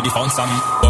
already found some.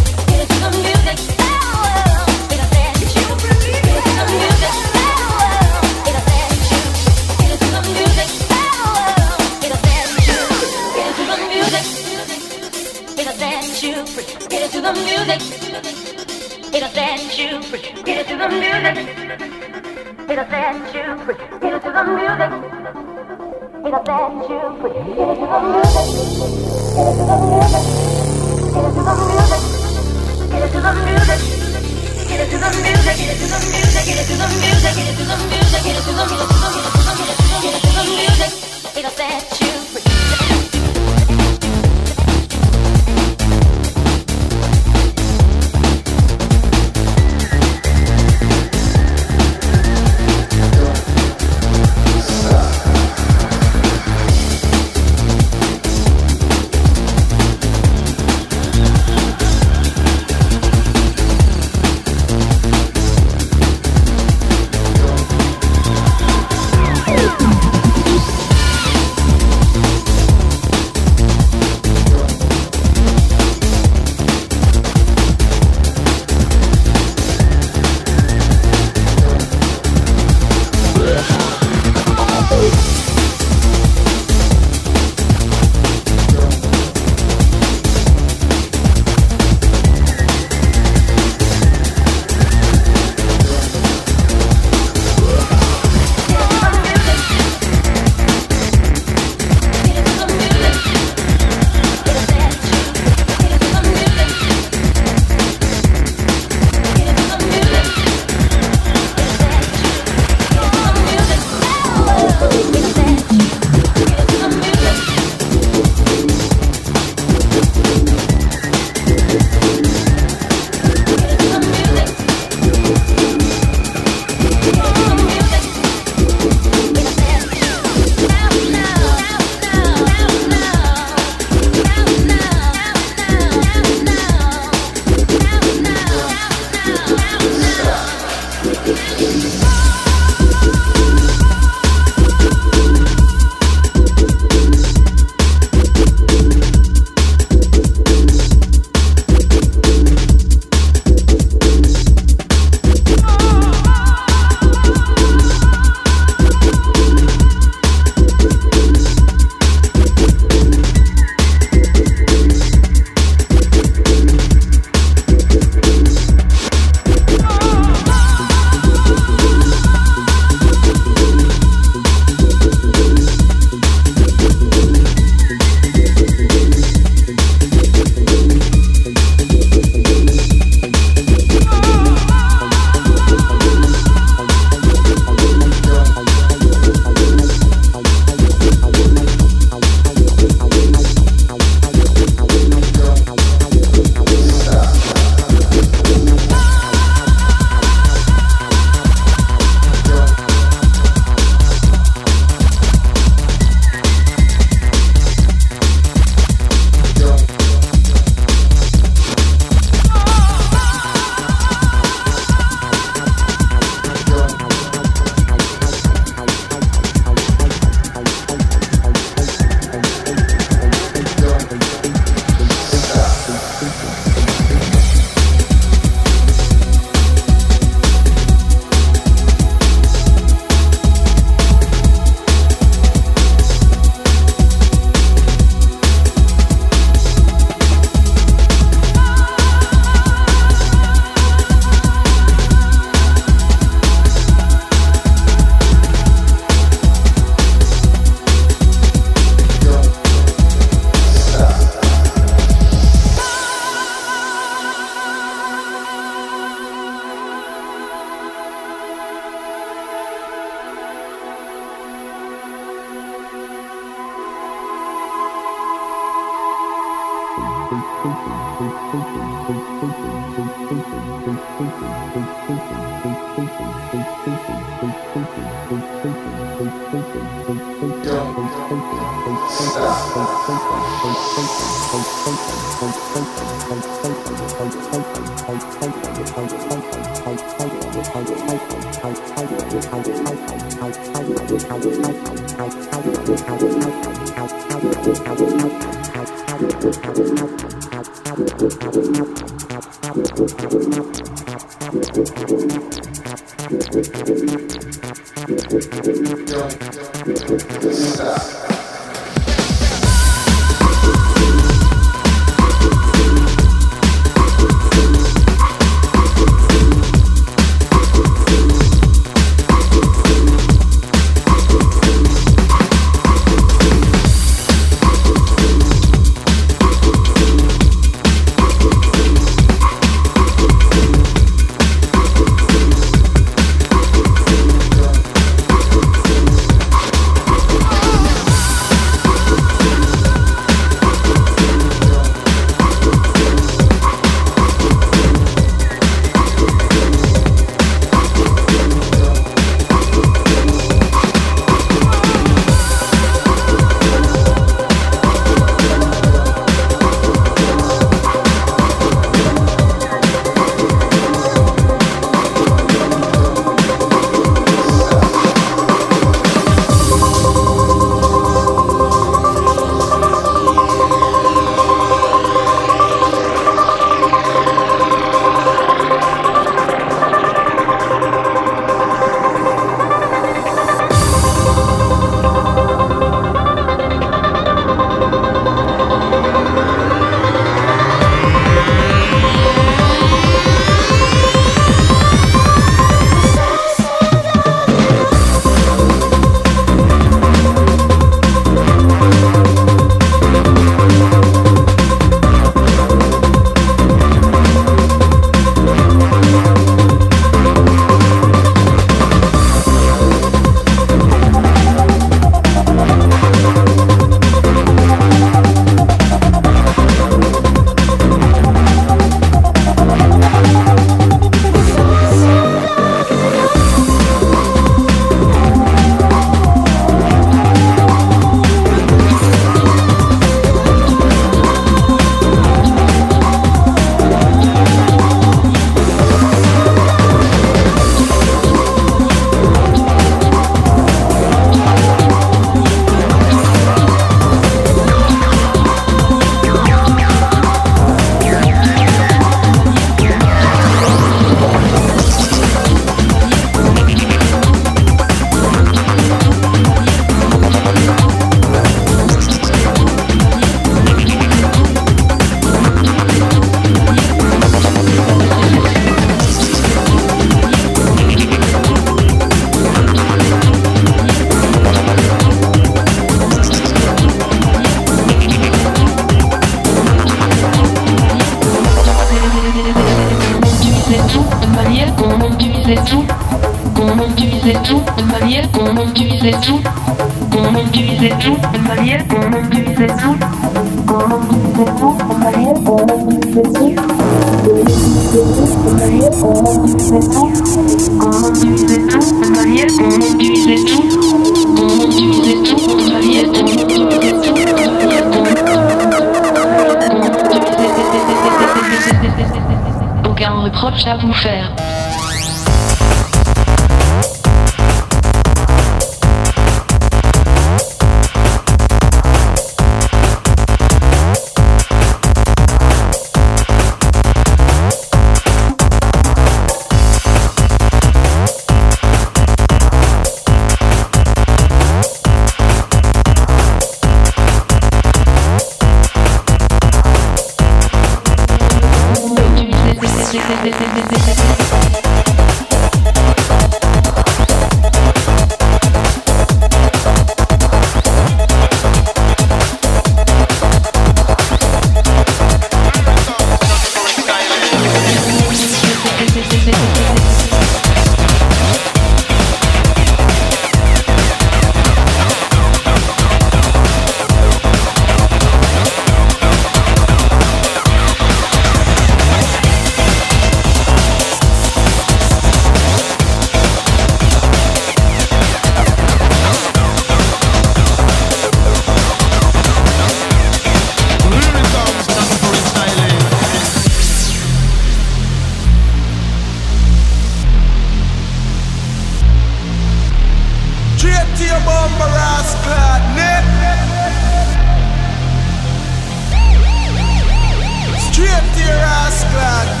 Straight to your ass clad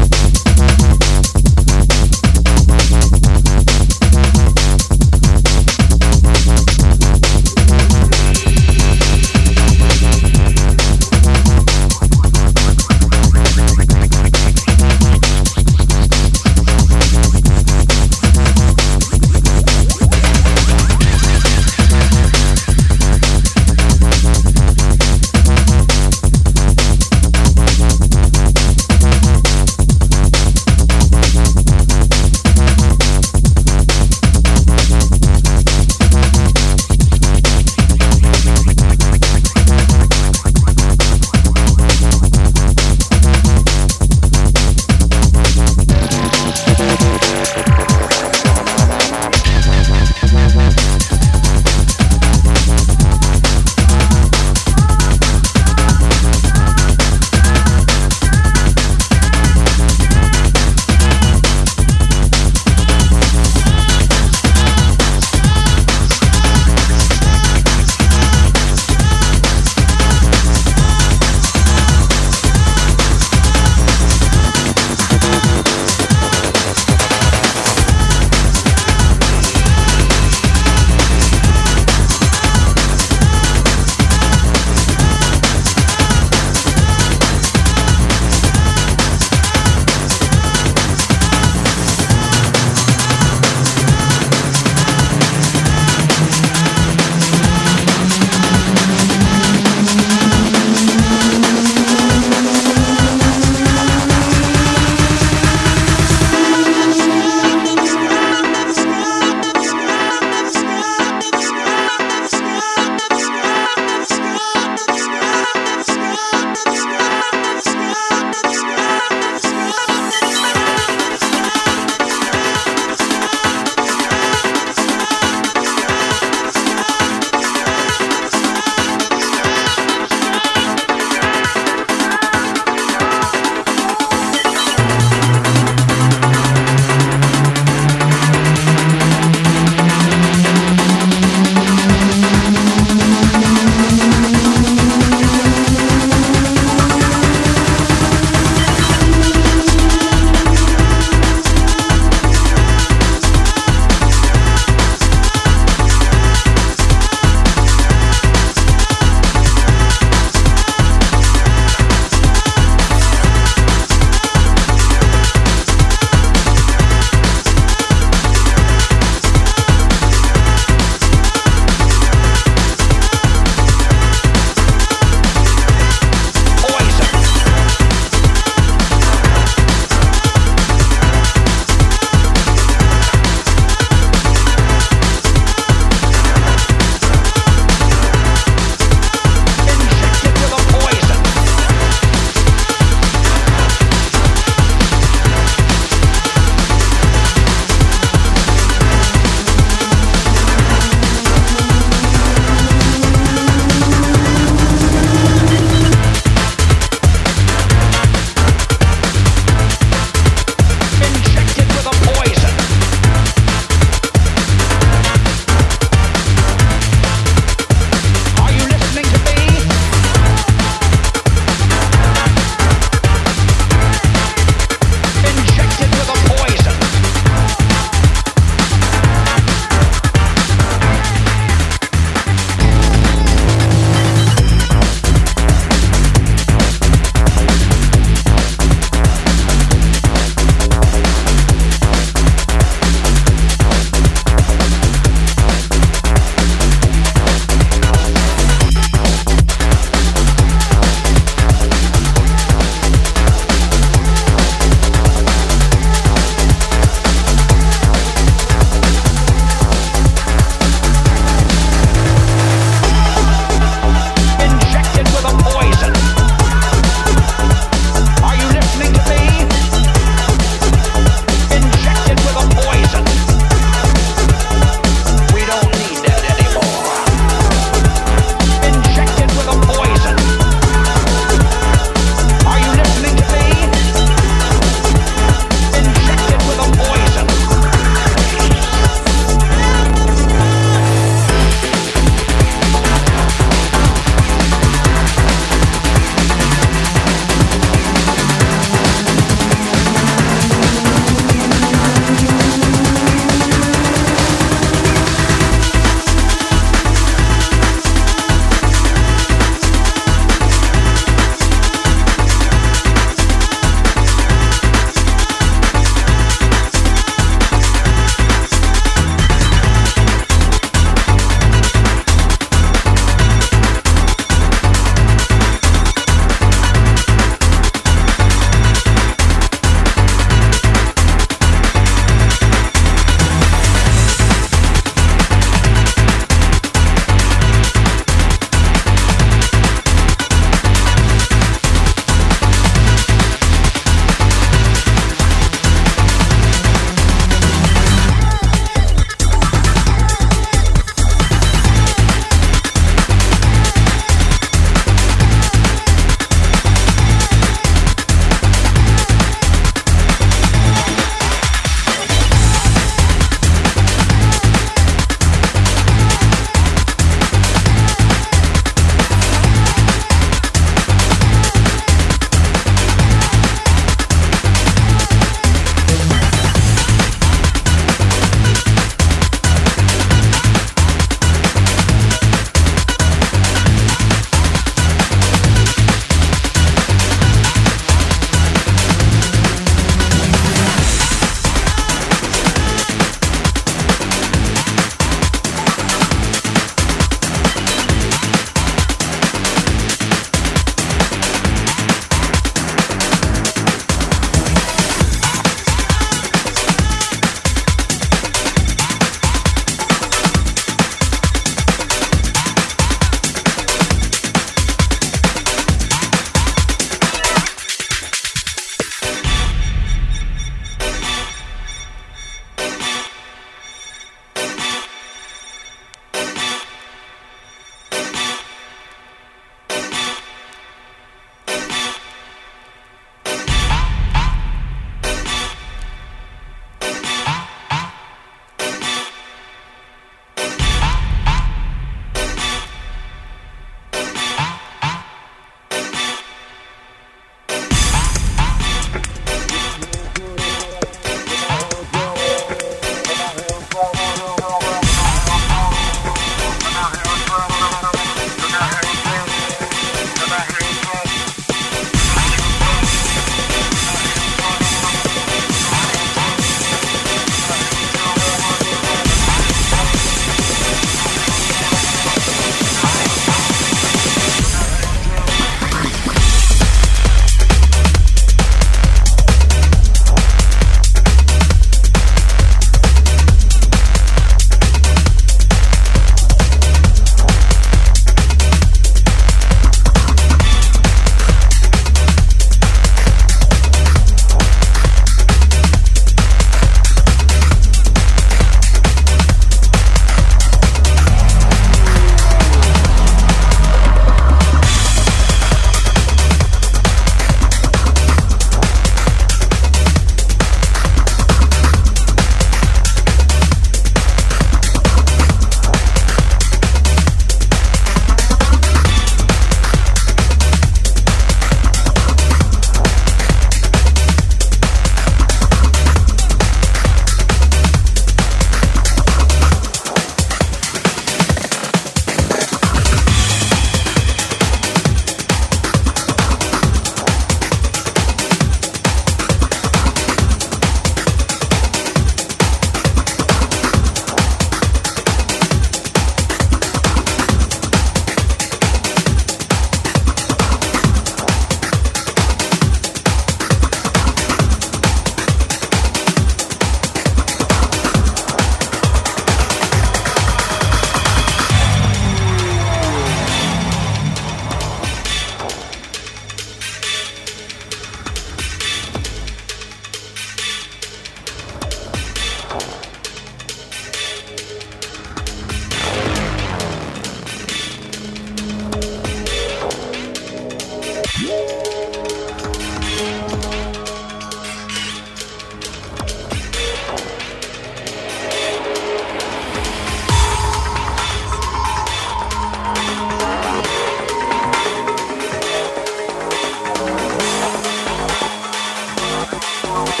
Thank